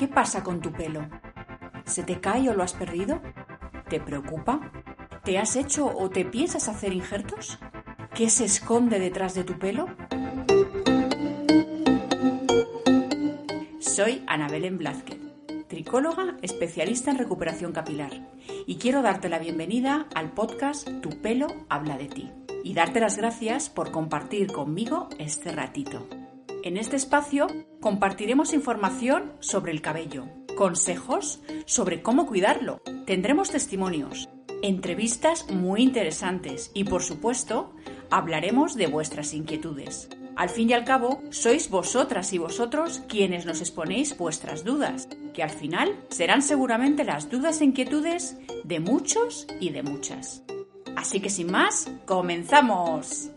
¿Qué pasa con tu pelo? ¿Se te cae o lo has perdido? ¿Te preocupa? ¿Te has hecho o te piensas hacer injertos? ¿Qué se esconde detrás de tu pelo? Soy Ana Belén Blázquez, tricóloga especialista en recuperación capilar, y quiero darte la bienvenida al podcast Tu pelo habla de ti, y darte las gracias por compartir conmigo este ratito. En este espacio compartiremos información sobre el cabello, consejos sobre cómo cuidarlo, tendremos testimonios, entrevistas muy interesantes y por supuesto hablaremos de vuestras inquietudes. Al fin y al cabo, sois vosotras y vosotros quienes nos exponéis vuestras dudas, que al final serán seguramente las dudas e inquietudes de muchos y de muchas. Así que sin más, comenzamos.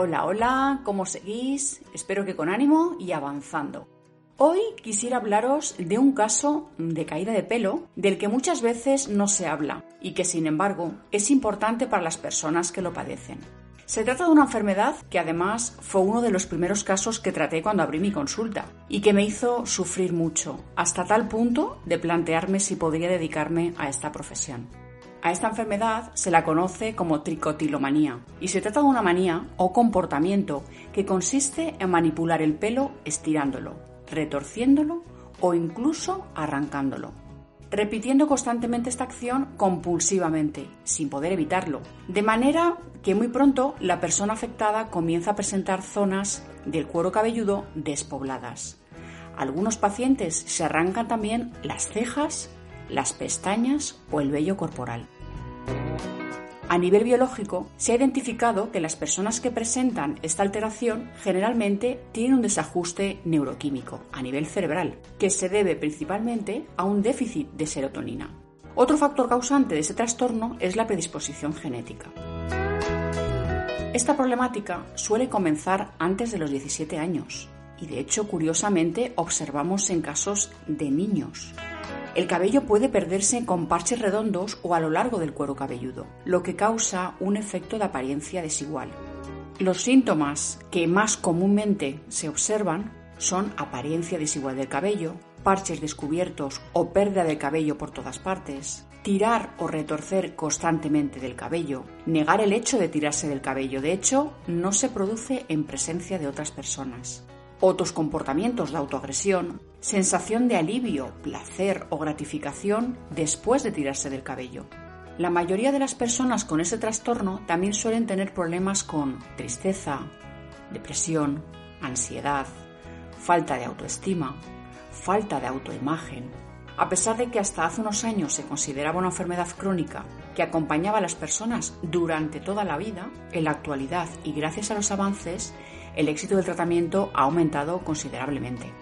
Hola, hola, ¿cómo seguís? Espero que con ánimo y avanzando. Hoy quisiera hablaros de un caso de caída de pelo del que muchas veces no se habla y que sin embargo es importante para las personas que lo padecen. Se trata de una enfermedad que además fue uno de los primeros casos que traté cuando abrí mi consulta y que me hizo sufrir mucho, hasta tal punto de plantearme si podría dedicarme a esta profesión. A esta enfermedad se la conoce como tricotilomanía y se trata de una manía o comportamiento que consiste en manipular el pelo estirándolo, retorciéndolo o incluso arrancándolo, repitiendo constantemente esta acción compulsivamente, sin poder evitarlo, de manera que muy pronto la persona afectada comienza a presentar zonas del cuero cabelludo despobladas. Algunos pacientes se arrancan también las cejas, las pestañas o el vello corporal. A nivel biológico, se ha identificado que las personas que presentan esta alteración generalmente tienen un desajuste neuroquímico a nivel cerebral, que se debe principalmente a un déficit de serotonina. Otro factor causante de este trastorno es la predisposición genética. Esta problemática suele comenzar antes de los 17 años y de hecho curiosamente observamos en casos de niños. El cabello puede perderse con parches redondos o a lo largo del cuero cabelludo, lo que causa un efecto de apariencia desigual. Los síntomas que más comúnmente se observan son apariencia desigual del cabello, parches descubiertos o pérdida de cabello por todas partes, tirar o retorcer constantemente del cabello, negar el hecho de tirarse del cabello, de hecho, no se produce en presencia de otras personas, otros comportamientos de autoagresión, sensación de alivio, placer o gratificación después de tirarse del cabello. La mayoría de las personas con ese trastorno también suelen tener problemas con tristeza, depresión, ansiedad, falta de autoestima, falta de autoimagen. A pesar de que hasta hace unos años se consideraba una enfermedad crónica que acompañaba a las personas durante toda la vida, en la actualidad y gracias a los avances, el éxito del tratamiento ha aumentado considerablemente.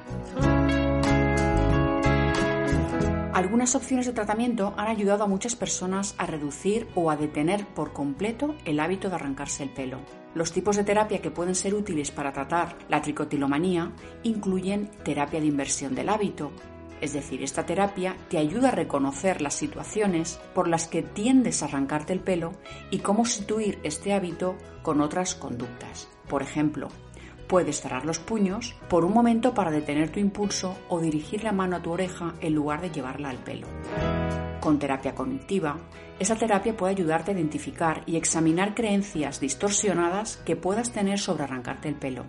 Algunas opciones de tratamiento han ayudado a muchas personas a reducir o a detener por completo el hábito de arrancarse el pelo. Los tipos de terapia que pueden ser útiles para tratar la tricotilomanía incluyen terapia de inversión del hábito, es decir, esta terapia te ayuda a reconocer las situaciones por las que tiendes a arrancarte el pelo y cómo sustituir este hábito con otras conductas. Por ejemplo, puedes cerrar los puños por un momento para detener tu impulso o dirigir la mano a tu oreja en lugar de llevarla al pelo. Con terapia cognitiva, esa terapia puede ayudarte a identificar y examinar creencias distorsionadas que puedas tener sobre arrancarte el pelo.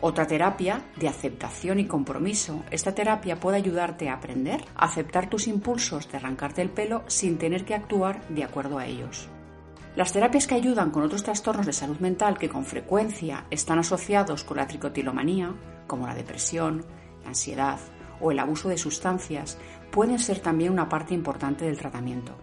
Otra terapia de aceptación y compromiso. Esta terapia puede ayudarte a aprender a aceptar tus impulsos de arrancarte el pelo sin tener que actuar de acuerdo a ellos. Las terapias que ayudan con otros trastornos de salud mental que con frecuencia están asociados con la tricotilomanía, como la depresión, la ansiedad o el abuso de sustancias, pueden ser también una parte importante del tratamiento.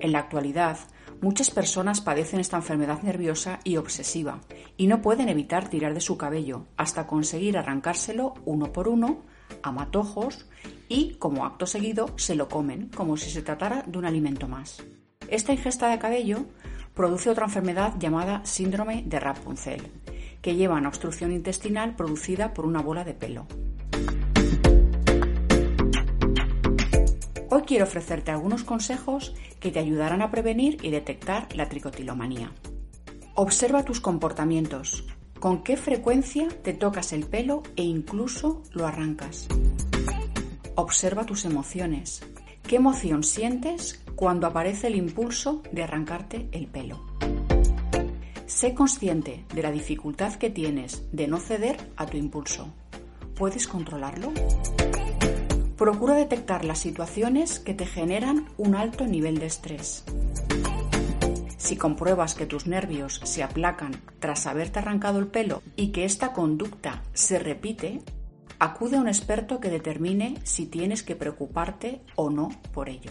En la actualidad, muchas personas padecen esta enfermedad nerviosa y obsesiva y no pueden evitar tirar de su cabello hasta conseguir arrancárselo uno por uno a matojos y, como acto seguido, se lo comen como si se tratara de un alimento más. Esta ingesta de cabello produce otra enfermedad llamada síndrome de Rapunzel, que llevan a obstrucción intestinal producida por una bola de pelo. Hoy quiero ofrecerte algunos consejos que te ayudarán a prevenir y detectar la tricotilomanía. Observa tus comportamientos. ¿Con qué frecuencia te tocas el pelo e incluso lo arrancas? Observa tus emociones. ¿Qué emoción sientes cuando aparece el impulso de arrancarte el pelo? Sé consciente de la dificultad que tienes de no ceder a tu impulso. ¿Puedes controlarlo? Procura detectar las situaciones que te generan un alto nivel de estrés. Si compruebas que tus nervios se aplacan tras haberte arrancado el pelo y que esta conducta se repite, acude a un experto que determine si tienes que preocuparte o no por ello.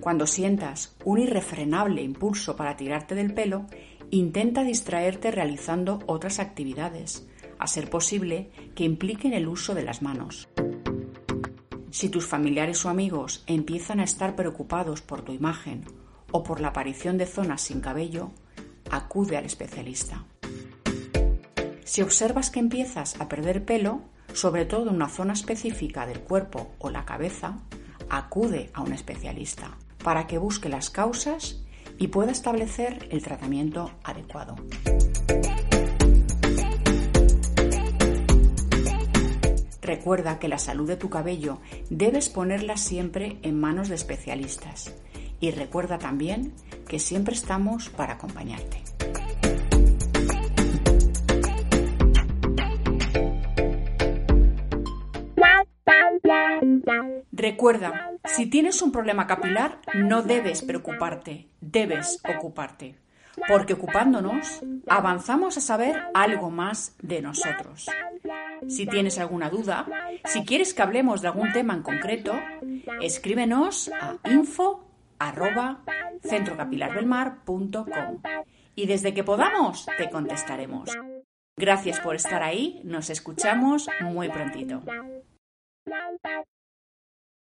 Cuando sientas un irrefrenable impulso para tirarte del pelo, intenta distraerte realizando otras actividades, a ser posible que impliquen el uso de las manos. Si tus familiares o amigos empiezan a estar preocupados por tu imagen o por la aparición de zonas sin cabello, acude al especialista. Si observas que empiezas a perder pelo, sobre todo en una zona específica del cuerpo o la cabeza, acude a un especialista para que busque las causas y pueda establecer el tratamiento adecuado. Recuerda que la salud de tu cabello debes ponerla siempre en manos de especialistas. Y recuerda también que siempre estamos para acompañarte. Recuerda, si tienes un problema capilar, no debes preocuparte, debes ocuparte porque ocupándonos avanzamos a saber algo más de nosotros. Si tienes alguna duda, si quieres que hablemos de algún tema en concreto, escríbenos a info y desde que podamos te contestaremos. Gracias por estar ahí, nos escuchamos muy prontito.